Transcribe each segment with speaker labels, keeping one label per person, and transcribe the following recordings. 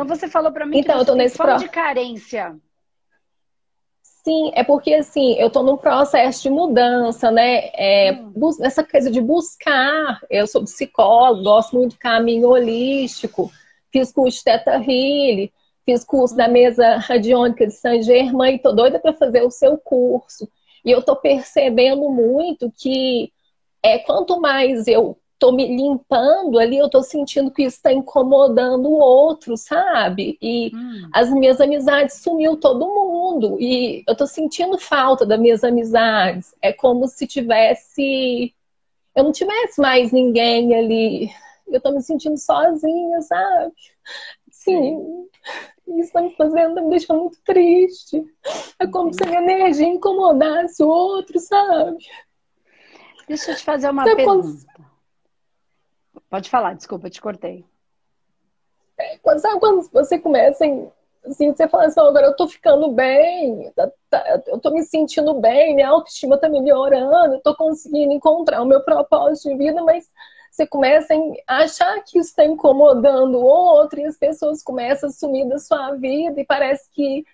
Speaker 1: Então você falou para mim
Speaker 2: então,
Speaker 1: que você
Speaker 2: eu tô nesse pro...
Speaker 1: de carência.
Speaker 2: Sim, é porque assim, eu tô num processo de mudança, né? É,
Speaker 1: Hum.
Speaker 2: Essa coisa de buscar. Eu sou psicóloga, gosto muito do caminho holístico, fiz curso de Teta Healing, fiz curso da mesa radiônica de Saint Germain, tô doida para fazer o seu curso. E eu tô percebendo muito que é, quanto mais eu tô me limpando ali, eu tô sentindo que isso está incomodando o outro, sabe? E
Speaker 1: Hum.
Speaker 2: as minhas amizades sumiu todo mundo e eu tô sentindo falta das minhas amizades. É como se tivesse eu não tivesse mais ninguém ali. Eu tô me sentindo sozinha, sabe? Sim. Isso tá me fazendo, tá me deixando muito triste. É como se a minha energia incomodasse o outro, sabe?
Speaker 1: Deixa eu te fazer uma
Speaker 2: Você
Speaker 1: pergunta. Pode falar, desculpa, te cortei.
Speaker 2: Quando, sabe quando você começa em, assim, você fala assim, "Oh, agora eu tô ficando bem, tá- tá- eu tô me sentindo bem, minha autoestima tá melhorando, eu tô conseguindo encontrar o meu propósito de vida, mas você começa a achar que isso está incomodando o outro e as pessoas começam a sumir da sua vida e parece que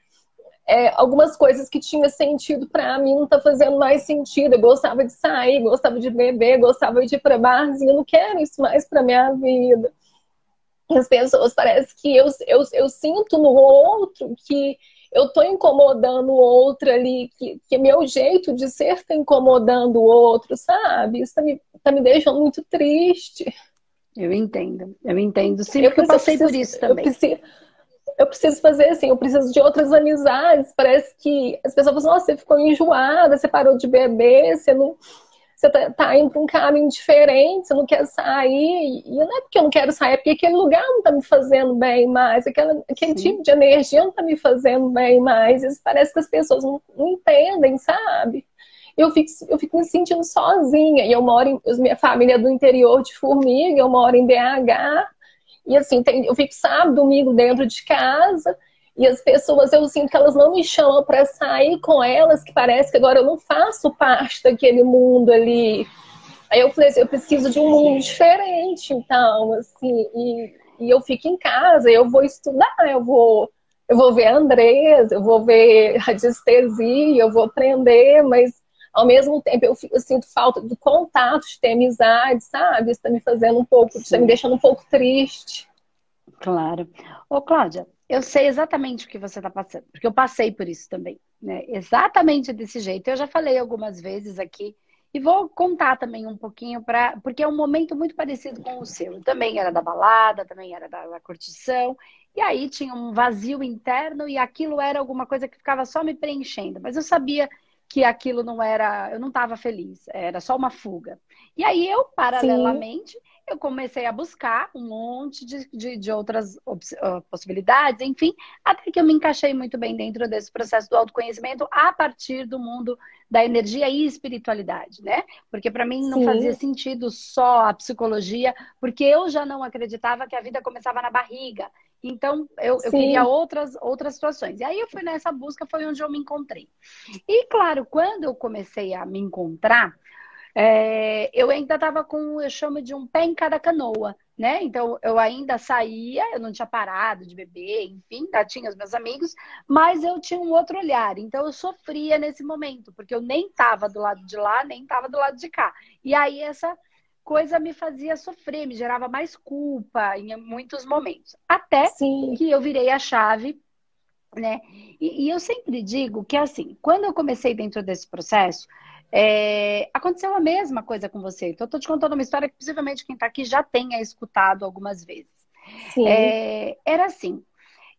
Speaker 2: é, algumas coisas que tinha sentido para mim não tá fazendo mais sentido. Eu gostava de sair, gostava de beber, gostava de ir para barzinho, eu não quero isso mais para minha vida. As pessoas parece que eu, eu, eu sinto no outro que eu tô incomodando o outro ali, que, que meu jeito de ser tá incomodando o outro, sabe? Isso tá me, tá me deixando muito triste.
Speaker 1: Eu entendo, eu entendo. Sim,
Speaker 2: Eu
Speaker 1: porque eu passei por isso
Speaker 2: eu
Speaker 1: também.
Speaker 2: preciso, eu preciso fazer assim, eu preciso de outras amizades. Parece que as pessoas falam, nossa, você ficou enjoada, você parou de beber, você não. Você tá, tá indo para um caminho diferente, você não quer sair. E não é porque eu não quero sair, é porque aquele lugar não tá me fazendo bem mais, aquela, aquele
Speaker 1: Sim.
Speaker 2: tipo de energia não tá me fazendo bem mais. Isso parece que as pessoas não, não entendem, sabe? Eu fico, eu fico me sentindo sozinha. E eu moro em. Minha família é do interior de Formiga, eu moro em BH. E assim, tem- eu fico sábado, domingo dentro de casa. E as pessoas, eu sinto que elas não me chamam para sair com elas, que parece que agora eu não faço parte daquele mundo ali. Aí eu falei assim, eu preciso de um mundo diferente, então, assim, e, e eu fico em casa, eu vou estudar, eu vou, eu vou ver a Andresa, eu vou ver radiestesia, eu vou aprender, mas ao mesmo tempo eu, fico- eu sinto falta do contato, de ter amizade, sabe? Isso tá me fazendo um pouco, tá me deixando um pouco triste.
Speaker 1: Claro. Ô, Cláudia, eu sei exatamente o que você está passando, porque eu passei por isso também, né? Exatamente desse jeito. Eu já falei algumas vezes aqui e vou contar também um pouquinho para, porque é um momento muito parecido com o seu. Eu também era da balada, também era da, da curtição, e aí tinha um vazio interno e aquilo era alguma coisa que ficava só me preenchendo, mas eu sabia que aquilo não era, eu não estava feliz, era só uma fuga. E aí eu, paralelamente, eu comecei a buscar um monte de, de, de outras ah, possibilidades, enfim, até que eu me encaixei muito bem dentro desse processo do autoconhecimento a partir do mundo da energia e espiritualidade, né? Porque para mim não
Speaker 2: Sim.
Speaker 1: fazia sentido só a psicologia, porque eu já não acreditava que a vida começava na barriga. Então, eu, eu queria outras, outras situações. E aí eu fui nessa busca, foi onde eu me encontrei. E claro, quando eu comecei a me encontrar, é, eu ainda estava com, eu chamo de um pé em cada canoa, né? Então eu ainda saía, eu não tinha parado de beber, enfim, ainda tinha os meus amigos, mas eu tinha um outro olhar. Então eu sofria nesse momento, porque eu nem estava do lado de lá, nem estava do lado de cá. E aí essa coisa me fazia sofrer, me gerava mais culpa em muitos momentos. Até
Speaker 2: Sim.
Speaker 1: que eu virei a chave, né? E, e eu sempre digo que assim, quando eu comecei dentro desse processo, é, aconteceu a mesma coisa com você. Então, eu tô te contando uma história que possivelmente quem tá aqui já tenha escutado algumas vezes.
Speaker 2: Sim.
Speaker 1: É, era assim.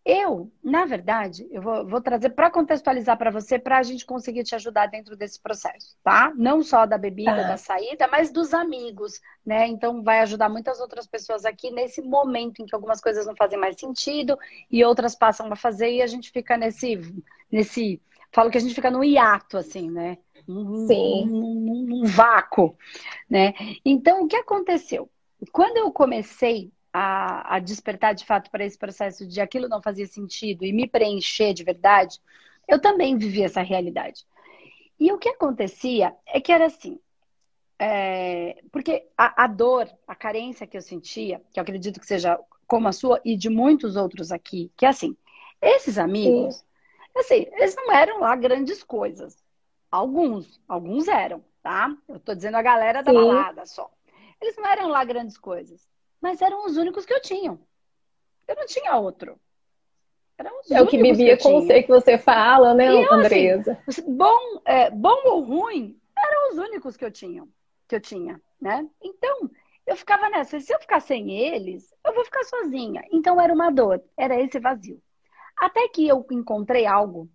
Speaker 1: Eu, na verdade, eu vou, vou trazer para contextualizar para você, para a gente conseguir te ajudar dentro desse processo, tá? Não só da bebida,
Speaker 2: Tá.
Speaker 1: da saída, mas dos amigos, né? Então, vai ajudar muitas outras pessoas aqui nesse momento em que algumas coisas não fazem mais sentido e outras passam a fazer e a gente fica nesse, nesse, falo que a gente fica no hiato, assim, né? Num, num- num vácuo, né? Então, o que aconteceu? Quando eu comecei a, a despertar de fato para esse processo de aquilo não fazia sentido e me preencher de verdade, eu também vivi essa realidade. E o que acontecia é que era assim, é, porque a, a dor, a carência que eu sentia, que eu acredito que seja como a sua e de muitos outros aqui, que é assim, esses amigos, Sim. assim, eles não eram lá grandes coisas. Alguns, alguns eram, tá? Eu tô dizendo a galera da Sim. balada só. Eles não eram lá grandes coisas, mas eram os únicos que eu tinha. Eu não tinha outro.
Speaker 2: é o que vivia com você que você fala, né, eu, assim, Andresa?
Speaker 1: Assim, bom, é, bom ou ruim, eram os únicos que eu tinha, que eu tinha, né? Então, eu ficava nessa, se eu ficar sem eles, eu vou ficar sozinha. Então era uma dor, era esse vazio. Até que eu encontrei algo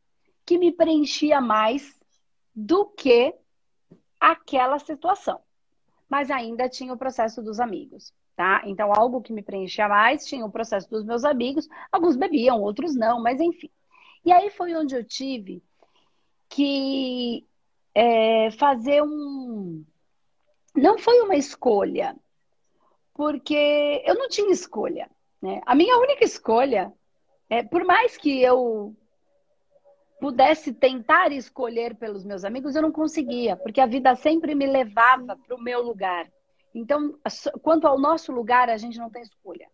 Speaker 1: que me preenchia mais do que aquela situação. Mas ainda tinha o processo dos amigos, tá? Então algo que me preenchia mais tinha o processo dos meus amigos. Alguns bebiam, outros não, mas enfim. E aí foi onde eu tive que é, fazer um. Não foi uma escolha, porque eu não tinha escolha. Né? A minha única escolha, é, por mais que eu pudesse tentar escolher pelos meus amigos, eu não conseguia, porque a vida sempre me levava para o meu lugar. Então, quanto ao nosso lugar, a gente não tem escolha.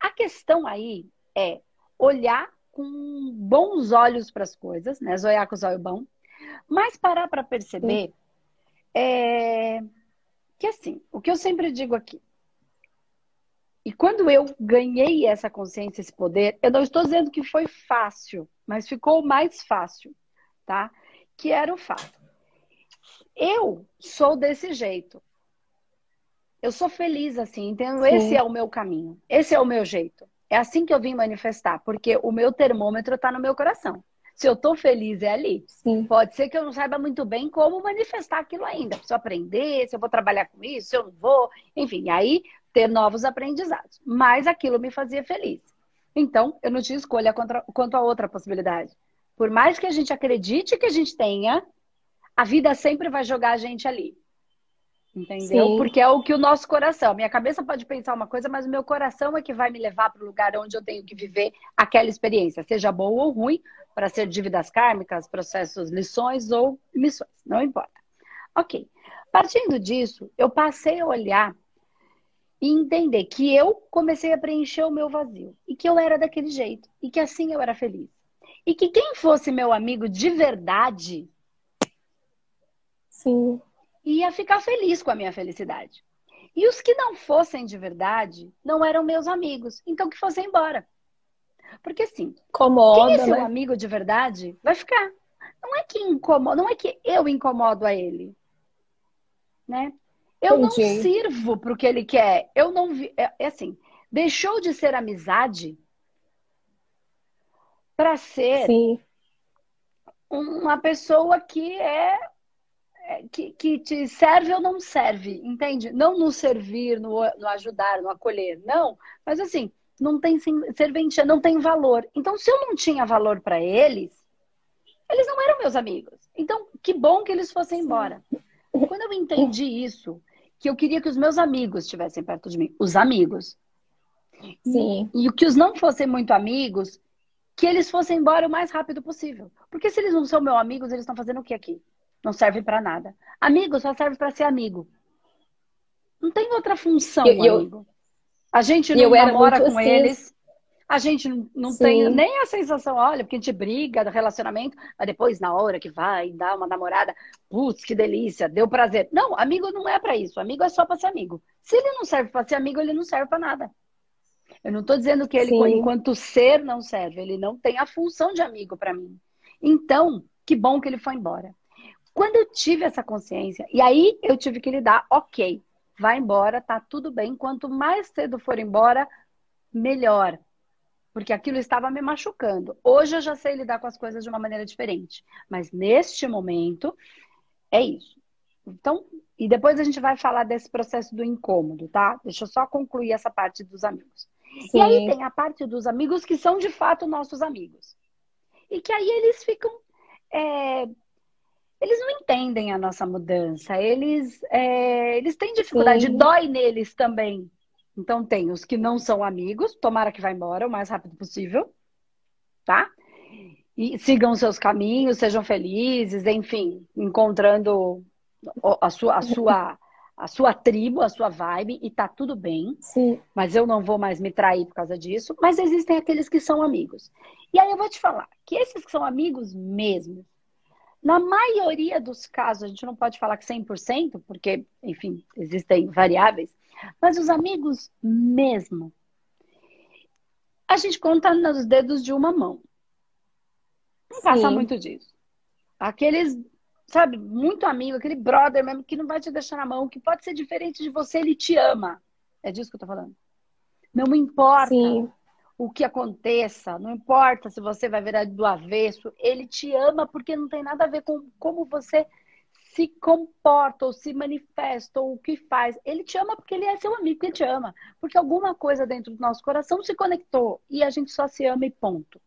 Speaker 1: A questão aí é olhar com bons olhos para as coisas, né? Zoiar com o zóio bom, mas parar para perceber é, que, assim, o que eu sempre digo aqui, e quando eu ganhei essa consciência, esse poder, eu não estou dizendo que foi fácil, mas ficou mais fácil, tá? Que era o fato. Eu sou desse jeito. Eu sou feliz assim, então Sim. esse é o meu caminho. Esse é o meu jeito. É assim que eu vim manifestar, porque o meu termômetro está no meu coração. Se eu estou feliz, é ali. Sim. Pode ser que eu não saiba muito bem como manifestar aquilo ainda. Preciso aprender, se eu vou trabalhar com isso, se eu não vou. Enfim, aí ter novos aprendizados. Mas aquilo me fazia feliz. Então, eu não tinha escolha contra, quanto a outra possibilidade. Por mais que a gente acredite que a gente tenha, a vida sempre vai jogar a gente ali. Entendeu? Sim. Porque é o que o nosso coração. Minha cabeça pode pensar uma coisa, mas o meu coração é que vai me levar para o lugar onde eu tenho que viver aquela experiência, seja boa ou ruim, para ser dívidas kármicas, processos, lições ou missões. Não importa. Ok. Partindo disso, eu passei a olhar e entender que eu comecei a preencher o meu vazio e que eu era daquele jeito e que assim eu era feliz. E que quem fosse meu amigo de verdade
Speaker 2: Sim.
Speaker 1: ia ficar feliz com a minha felicidade. E os que não fossem de verdade não eram meus amigos, então que fossem embora. Porque assim,
Speaker 2: Incomoda,
Speaker 1: quem é seu
Speaker 2: né?
Speaker 1: amigo de verdade vai ficar. Não é que incomoda, não é que eu incomodo a ele, né? Eu Entendi. não sirvo para o que ele quer. Eu não vi. É, é assim, deixou de ser amizade para ser Sim. uma pessoa que é, é que, que, te serve ou não serve, entende? Não no servir, no, no ajudar, no acolher, não. Mas assim, não tem serventia, não tem valor. Então, se eu não tinha valor para eles, eles não eram meus amigos. Então, que bom que eles fossem embora. Quando eu entendi isso, que eu queria que os meus amigos estivessem perto de mim. Os amigos.
Speaker 2: Sim.
Speaker 1: E, e que os não fossem muito amigos, que eles fossem embora o mais rápido possível. Porque se eles não são meus amigos, eles estão fazendo o que aqui? Não serve para nada. Amigo só serve para ser amigo. Não tem outra função, eu, amigo. A gente não namora com assim, eles. A gente não Sim. tem nem a sensação, olha, porque a gente briga do relacionamento, mas depois, na hora que vai dar uma namorada, putz, que delícia, deu prazer. Não, amigo não é para isso. Amigo é só para ser amigo. Se ele não serve para ser amigo, ele não serve para nada. Eu não estou dizendo que ele, Sim. enquanto ser, não serve. Ele não tem a função de amigo para mim. Então, que bom que ele foi embora. Quando eu tive essa consciência, e aí eu tive que lidar, ok, vai embora, tá tudo bem. Quanto mais cedo for embora, melhor porque aquilo estava me machucando. Hoje eu já sei lidar com as coisas de uma maneira diferente, mas neste momento é isso. Então, e depois a gente vai falar desse processo do incômodo, tá? Deixa eu só concluir essa parte dos amigos. Sim. E aí tem a parte dos amigos que são de fato nossos amigos. E que aí eles ficam. É... Eles não entendem a nossa mudança, eles, é... eles têm dificuldade, Sim. dói neles também então tem os que não são amigos, tomara que vá embora o mais rápido possível, tá? E sigam seus caminhos, sejam felizes, enfim, encontrando a sua, a sua, a sua tribo, a sua vibe, e tá tudo bem.
Speaker 2: Sim.
Speaker 1: Mas eu não vou mais me trair por causa disso. Mas existem aqueles que são amigos. E aí eu vou te falar que esses que são amigos mesmo, na maioria dos casos, a gente não pode falar que 100%, porque, enfim, existem variáveis, mas os amigos mesmo, a gente conta nos dedos de uma mão. Não Sim. passa muito disso. Aqueles sabe, muito amigo, aquele brother mesmo que não vai te deixar na mão, que pode ser diferente de você, ele te ama. É disso que eu tô falando. Não importa Sim. o que aconteça, não importa se você vai virar do avesso, ele te ama porque não tem nada a ver com como você se comporta ou se manifesta ou o que faz. Ele te ama porque ele é seu amigo, ele te ama. Porque alguma coisa dentro do nosso coração se conectou e a gente só se ama e ponto.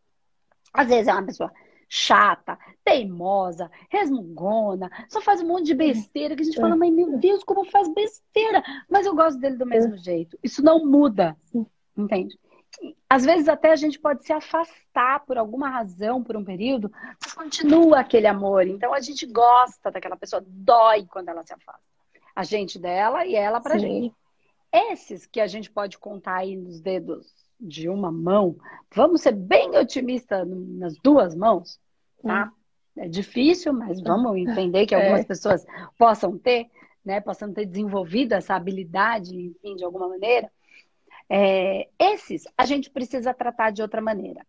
Speaker 1: Às vezes é uma pessoa chata, teimosa, resmungona, só faz um monte de besteira que a gente fala, mas meu Deus, como faz besteira! Mas eu gosto dele do mesmo jeito. Isso não muda, entende? Às vezes até a gente pode se afastar por alguma razão, por um período, mas continua aquele amor. Então a gente gosta daquela pessoa, dói quando ela se afasta. A gente dela e ela pra Sim. gente. Esses que a gente pode contar aí nos dedos de uma mão, vamos ser bem otimistas nas duas mãos, tá? Hum. É difícil, mas vamos entender que algumas é. pessoas possam ter, né? Possam ter desenvolvido essa habilidade, enfim, de alguma maneira. É, esses a gente precisa tratar de outra maneira.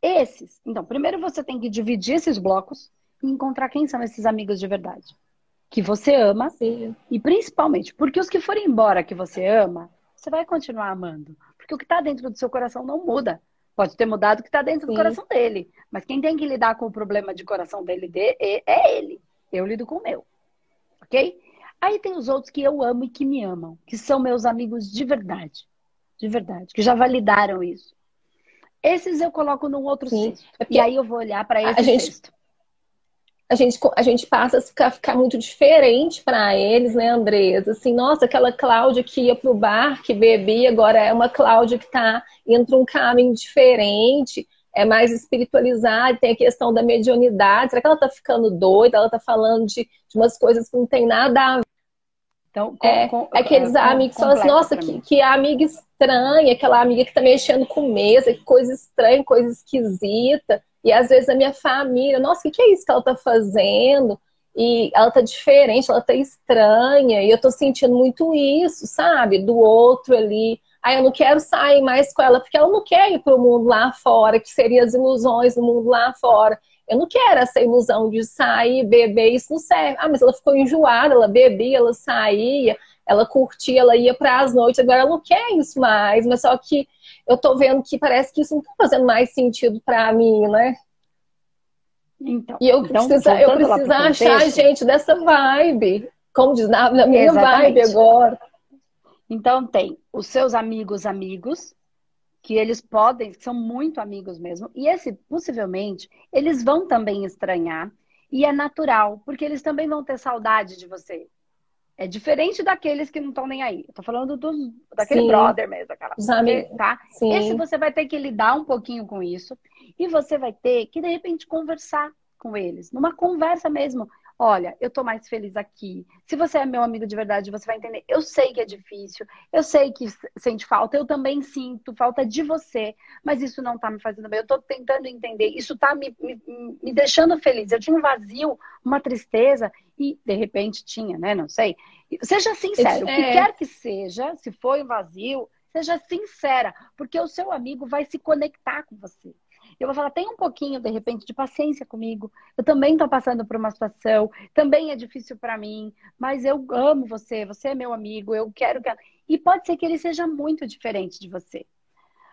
Speaker 1: Esses, então, primeiro você tem que dividir esses blocos e encontrar quem são esses amigos de verdade. Que você ama, Sim. e principalmente, porque os que forem embora que você ama, você vai continuar amando. Porque o que está dentro do seu coração não muda. Pode ter mudado o que está dentro Sim. do coração dele. Mas quem tem que lidar com o problema de coração dele é ele. Eu lido com o meu. Ok? Aí tem os outros que eu amo e que me amam, que são meus amigos de verdade. De verdade, que já validaram isso. Esses eu coloco num outro Sim. cesto. É e aí eu vou olhar para esse a gente, cesto
Speaker 2: a gente, a gente passa a ficar, muito diferente para eles, né, Andresa? Assim, nossa, aquela Cláudia que ia pro bar, que bebia, agora é uma Cláudia que está indo para um caminho diferente, é mais espiritualizada, tem a questão da mediunidade. Será que ela está ficando doida? Ela está falando de, de umas coisas que não tem nada a ver. Então, com, é, com, aqueles com, amigos que falam assim, nossa, que, que amiga estranha, aquela amiga que está mexendo com mesa, que coisa estranha, coisa esquisita. E às vezes a minha família, nossa, o que, é isso que ela tá fazendo? E ela tá diferente, ela tá estranha, e eu tô sentindo muito isso, sabe? Do outro ali. Aí eu não quero sair mais com ela, porque ela não quer ir pro mundo lá fora, que seria as ilusões do mundo lá fora. Eu não quero essa ilusão de sair, beber, isso não serve. Ah, mas ela ficou enjoada, ela bebia, ela saía, ela curtia, ela ia para as noites, agora ela não quer isso mais, mas só que eu tô vendo que parece que isso não tá fazendo mais sentido para mim, né? Então, e eu então, preciso, eu preciso achar a gente dessa vibe. Como diz, na, na minha Exatamente. vibe agora.
Speaker 1: Então tem os seus amigos amigos, que eles podem, que são muito amigos mesmo, e esse possivelmente eles vão também estranhar, e é natural, porque eles também vão ter saudade de você. É diferente daqueles que não estão nem aí. Eu tô falando dos, daquele Sim. brother mesmo, aquela
Speaker 2: Os
Speaker 1: tá? Sim. Esse você vai ter que lidar um pouquinho com isso. E você vai ter que, de repente, conversar com eles. Numa conversa mesmo. Olha, eu tô mais feliz aqui. Se você é meu amigo de verdade, você vai entender. Eu sei que é difícil, eu sei que sente falta, eu também sinto falta de você, mas isso não tá me fazendo bem. Eu tô tentando entender, isso tá me, me, me deixando feliz. Eu tinha um vazio, uma tristeza, e de repente tinha, né? Não sei. Seja sincero, o que é. quer que seja, se foi um vazio, seja sincera, porque o seu amigo vai se conectar com você. Eu vou falar, tem um pouquinho, de repente, de paciência comigo. Eu também estou passando por uma situação, também é difícil para mim, mas eu amo você, você é meu amigo, eu quero que. E pode ser que ele seja muito diferente de você.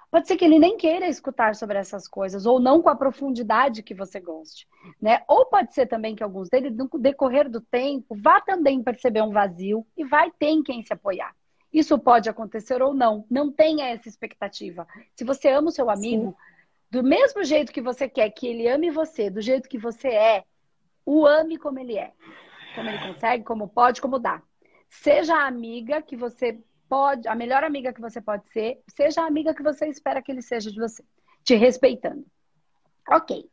Speaker 1: Pode ser que ele nem queira escutar sobre essas coisas, ou não com a profundidade que você goste, né? Ou pode ser também que alguns deles, no decorrer do tempo, vá também perceber um vazio e vai ter em quem se apoiar. Isso pode acontecer ou não. Não tenha essa expectativa. Se você ama o seu amigo, Sim do mesmo jeito que você quer que ele ame você, do jeito que você é, o ame como ele é. Como ele consegue, como pode, como dá. Seja a amiga que você pode, a melhor amiga que você pode ser, seja a amiga que você espera que ele seja de você, te respeitando. Ok.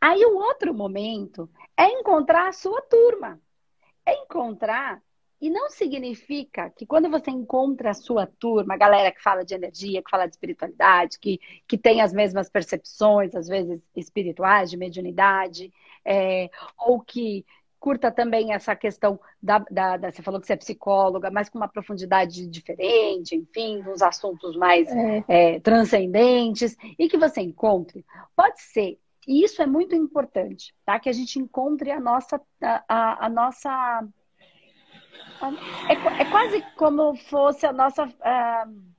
Speaker 1: Aí o outro momento é encontrar a sua turma. É encontrar E não significa que quando você encontra a sua turma, a galera que fala de energia, que fala de espiritualidade, que, que tem as mesmas percepções, às vezes espirituais, de mediunidade, é, ou que curta também essa questão da, da, da, Você falou que você é psicóloga, mas com uma profundidade diferente, enfim, uns assuntos mais é. É, transcendentes, e que você encontre. Pode ser, e isso é muito importante, tá? Que a gente encontre a nossa. a, a, a nossa é, é quase como fosse a nossa. Uh,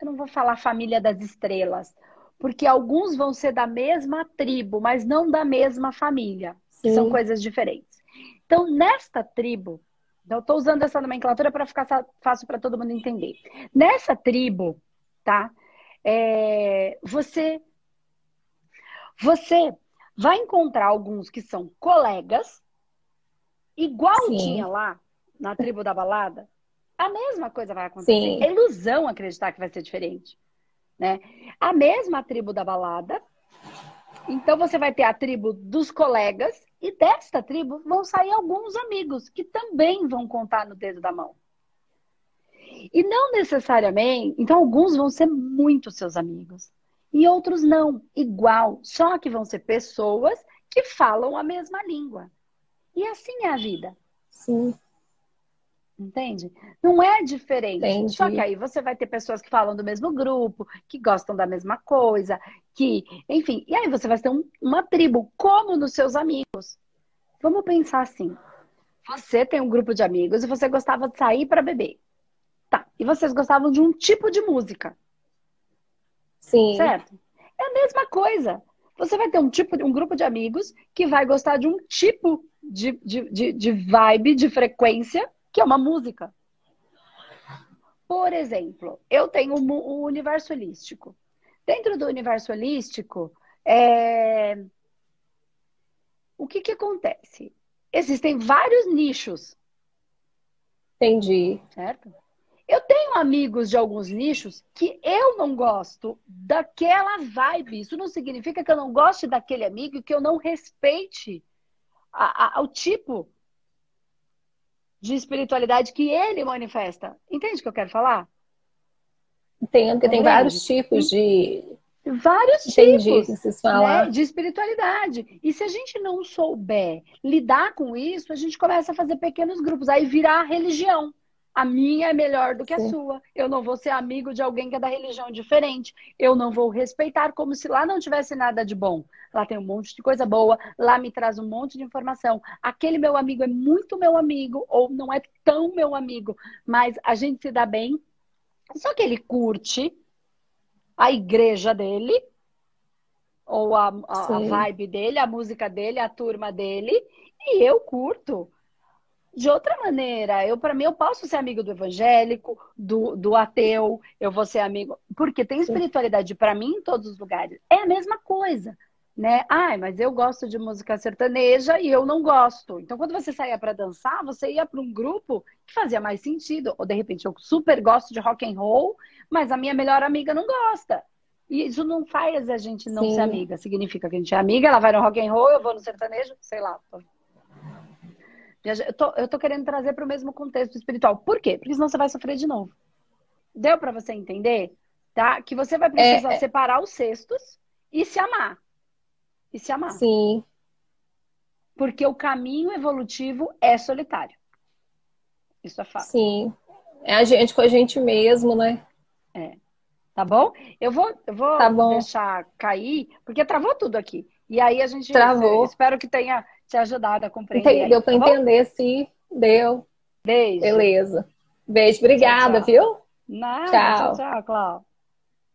Speaker 1: eu não vou falar família das estrelas, porque alguns vão ser da mesma tribo, mas não da mesma família. São coisas diferentes. Então, nesta tribo, eu estou usando essa nomenclatura para ficar fácil para todo mundo entender. Nessa tribo, tá? É, você, você vai encontrar alguns que são colegas, igual Sim. tinha lá na tribo da balada, a mesma coisa vai acontecer. Sim. É ilusão acreditar que vai ser diferente. Né? A mesma tribo da balada. Então você vai ter a tribo dos colegas e desta tribo vão sair alguns amigos que também vão contar no dedo da mão. E não necessariamente, então alguns vão ser muito seus amigos e outros não, igual, só que vão ser pessoas que falam a mesma língua. E assim é a vida.
Speaker 2: Sim.
Speaker 1: Entende? Não é diferente. Entendi. Só que aí você vai ter pessoas que falam do mesmo grupo, que gostam da mesma coisa, que, enfim, e aí você vai ter um, uma tribo, como nos seus amigos. Vamos pensar assim. Você tem um grupo de amigos e você gostava de sair para beber. Tá. E vocês gostavam de um tipo de música.
Speaker 2: Sim.
Speaker 1: Certo? É a mesma coisa. Você vai ter um tipo, um grupo de amigos que vai gostar de um tipo de, de, de, de vibe, de frequência que é uma música. Por exemplo, eu tenho o universo holístico. Dentro do universo holístico, é... o que, que acontece? Existem vários nichos.
Speaker 2: Entendi.
Speaker 1: Certo? Eu tenho amigos de alguns nichos que eu não gosto daquela vibe. Isso não significa que eu não goste daquele amigo e que eu não respeite a, a, o tipo de espiritualidade que ele manifesta. Entende o que eu quero falar?
Speaker 2: Entendo que tem vários tipos de.
Speaker 1: Vários Entendi tipos né, de espiritualidade. E se a gente não souber lidar com isso, a gente começa a fazer pequenos grupos. Aí virar religião a minha é melhor do que a Sim. sua. Eu não vou ser amigo de alguém que é da religião diferente. Eu não vou respeitar como se lá não tivesse nada de bom. Lá tem um monte de coisa boa, lá me traz um monte de informação. Aquele meu amigo é muito meu amigo ou não é tão meu amigo, mas a gente se dá bem. Só que ele curte a igreja dele ou a, a, a vibe dele, a música dele, a turma dele, e eu curto de outra maneira. Eu, para mim, eu posso ser amigo do evangélico, do, do ateu, eu vou ser amigo. Porque tem espiritualidade para mim em todos os lugares. É a mesma coisa. Né? Ai, mas eu gosto de música sertaneja e eu não gosto. Então, quando você saía para dançar, você ia para um grupo que fazia mais sentido. Ou de repente, eu super gosto de rock and roll, mas a minha melhor amiga não gosta. E isso não faz a gente não Sim. ser amiga. Significa que a gente é amiga, ela vai no rock and roll, eu vou no sertanejo, sei lá. Eu tô, eu tô querendo trazer para o mesmo contexto espiritual. Por quê? Porque senão você vai sofrer de novo. Deu para você entender? Tá? Que você vai precisar é, é... separar os cestos e se amar. E se amar.
Speaker 2: Sim.
Speaker 1: Porque o caminho evolutivo é solitário. Isso é fato.
Speaker 2: Sim. É a gente com a gente mesmo, né?
Speaker 1: É. Tá bom? Eu vou, eu vou
Speaker 2: tá
Speaker 1: deixar cair, porque travou tudo aqui. E aí a gente.
Speaker 2: Travou.
Speaker 1: Espero que tenha te ajudado a compreender.
Speaker 2: Deu para tá entender, sim. Deu.
Speaker 1: Beijo.
Speaker 2: Beleza. Beijo, obrigada,
Speaker 1: tchau,
Speaker 2: tchau. viu?
Speaker 1: Nada, tchau, tchau, tchau Cláudia.